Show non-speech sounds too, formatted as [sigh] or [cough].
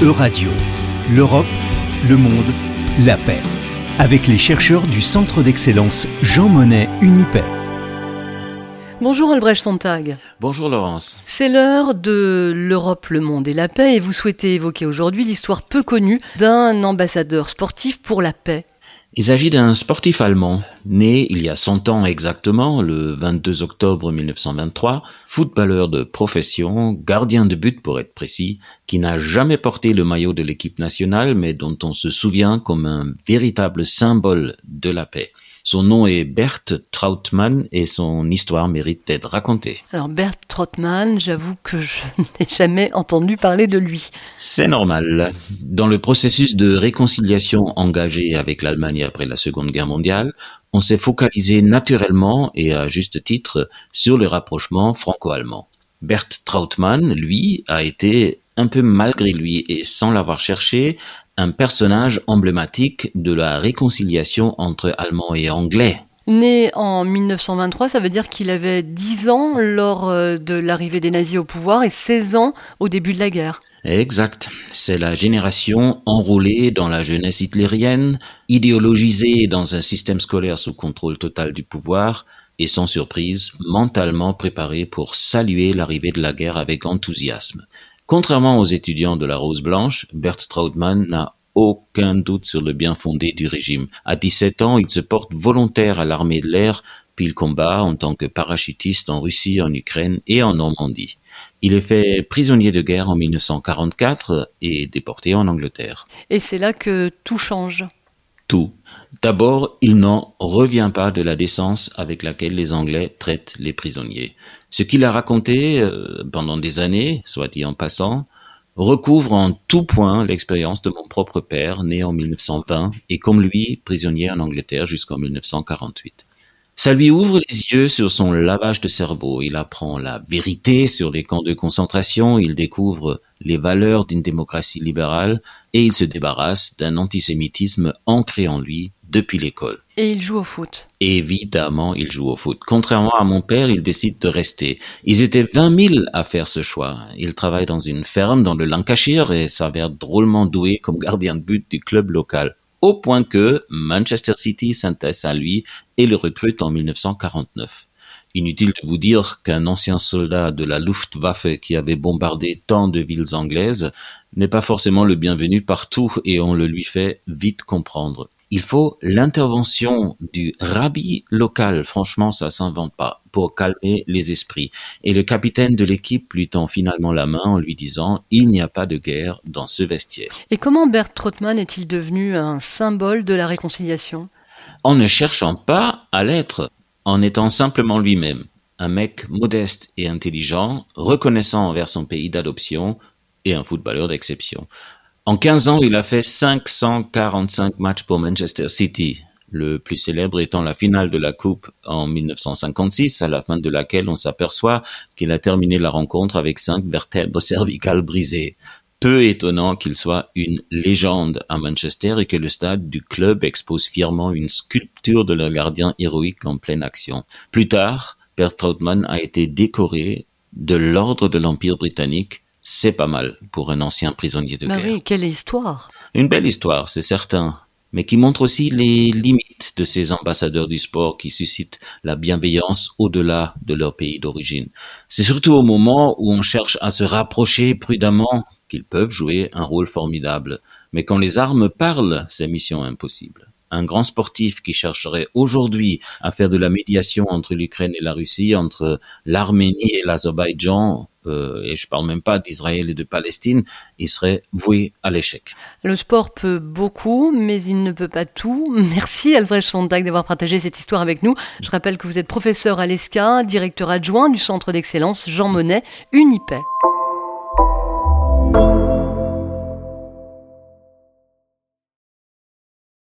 Euradio, l'Europe, le monde, la paix. Avec les chercheurs du Centre d'excellence Jean Monnet Unipay. Bonjour Albrecht Sontag. Bonjour Laurence. C'est l'heure de l'Europe, le monde et la paix et vous souhaitez évoquer aujourd'hui l'histoire peu connue d'un ambassadeur sportif pour la paix. Il s'agit d'un sportif allemand, né il y a 100 ans exactement, le 22 octobre 1923, footballeur de profession, gardien de but pour être précis, qui n'a jamais porté le maillot de l'équipe nationale mais dont on se souvient comme un véritable symbole de la paix. Son nom est Bert Trautmann et son histoire mérite d'être racontée. Alors Bert Trautmann, j'avoue que je [laughs] n'ai jamais entendu parler de lui. C'est normal. Dans le processus de réconciliation engagé avec l'Allemagne après la Seconde Guerre mondiale, on s'est focalisé naturellement et à juste titre sur le rapprochement franco-allemand. Bert Trautmann, lui, a été un peu malgré lui et sans l'avoir cherché, un personnage emblématique de la réconciliation entre Allemands et Anglais. Né en 1923, ça veut dire qu'il avait 10 ans lors euh, de l'arrivée des nazis au pouvoir et 16 ans au début de la guerre. Exact. C'est la génération enrôlée dans la jeunesse hitlérienne, idéologisée dans un système scolaire sous contrôle total du pouvoir, et sans surprise, mentalement préparée pour saluer l'arrivée de la guerre avec enthousiasme. Contrairement aux étudiants de la Rose Blanche, Bert Trautmann n'a aucun doute sur le bien fondé du régime. À 17 ans, il se porte volontaire à l'armée de l'air, puis il combat en tant que parachutiste en Russie, en Ukraine et en Normandie. Il est fait prisonnier de guerre en 1944 et déporté en Angleterre. Et c'est là que tout change tout. D'abord, il n'en revient pas de la décence avec laquelle les Anglais traitent les prisonniers. Ce qu'il a raconté euh, pendant des années, soit dit en passant, recouvre en tout point l'expérience de mon propre père, né en 1920, et comme lui, prisonnier en Angleterre jusqu'en 1948. Ça lui ouvre les yeux sur son lavage de cerveau. Il apprend la vérité sur les camps de concentration, il découvre les valeurs d'une démocratie libérale et il se débarrasse d'un antisémitisme ancré en lui depuis l'école. Et il joue au foot. Évidemment, il joue au foot. Contrairement à mon père, il décide de rester. Ils étaient 20 000 à faire ce choix. Il travaille dans une ferme dans le Lancashire et s'avère drôlement doué comme gardien de but du club local au point que Manchester City s'intéresse à lui et le recrute en 1949. Inutile de vous dire qu'un ancien soldat de la Luftwaffe qui avait bombardé tant de villes anglaises n'est pas forcément le bienvenu partout et on le lui fait vite comprendre il faut l'intervention du rabbi local. Franchement, ça s'invente pas pour calmer les esprits. Et le capitaine de l'équipe lui tend finalement la main en lui disant il n'y a pas de guerre dans ce vestiaire. Et comment Bert Trottmann est-il devenu un symbole de la réconciliation? En ne cherchant pas à l'être, en étant simplement lui-même. Un mec modeste et intelligent, reconnaissant envers son pays d'adoption et un footballeur d'exception. En 15 ans, il a fait 545 matchs pour Manchester City, le plus célèbre étant la finale de la Coupe en 1956, à la fin de laquelle on s'aperçoit qu'il a terminé la rencontre avec cinq vertèbres cervicales brisées. Peu étonnant qu'il soit une légende à Manchester et que le stade du club expose fièrement une sculpture de leur gardien héroïque en pleine action. Plus tard, Bert Trautmann a été décoré de l'ordre de l'Empire britannique c'est pas mal pour un ancien prisonnier de bah guerre. Oui, quelle histoire Une belle histoire, c'est certain, mais qui montre aussi les limites de ces ambassadeurs du sport qui suscitent la bienveillance au-delà de leur pays d'origine. C'est surtout au moment où on cherche à se rapprocher prudemment qu'ils peuvent jouer un rôle formidable. Mais quand les armes parlent, c'est mission impossible un grand sportif qui chercherait aujourd'hui à faire de la médiation entre l'Ukraine et la Russie, entre l'Arménie et l'Azerbaïdjan, euh, et je parle même pas d'Israël et de Palestine, il serait voué à l'échec. Le sport peut beaucoup, mais il ne peut pas tout. [laughs] Merci Albrecht Sonntag d'avoir partagé cette histoire avec nous. Je rappelle que vous êtes professeur à l'ESCA, directeur adjoint du Centre d'excellence Jean Monnet, Unipay.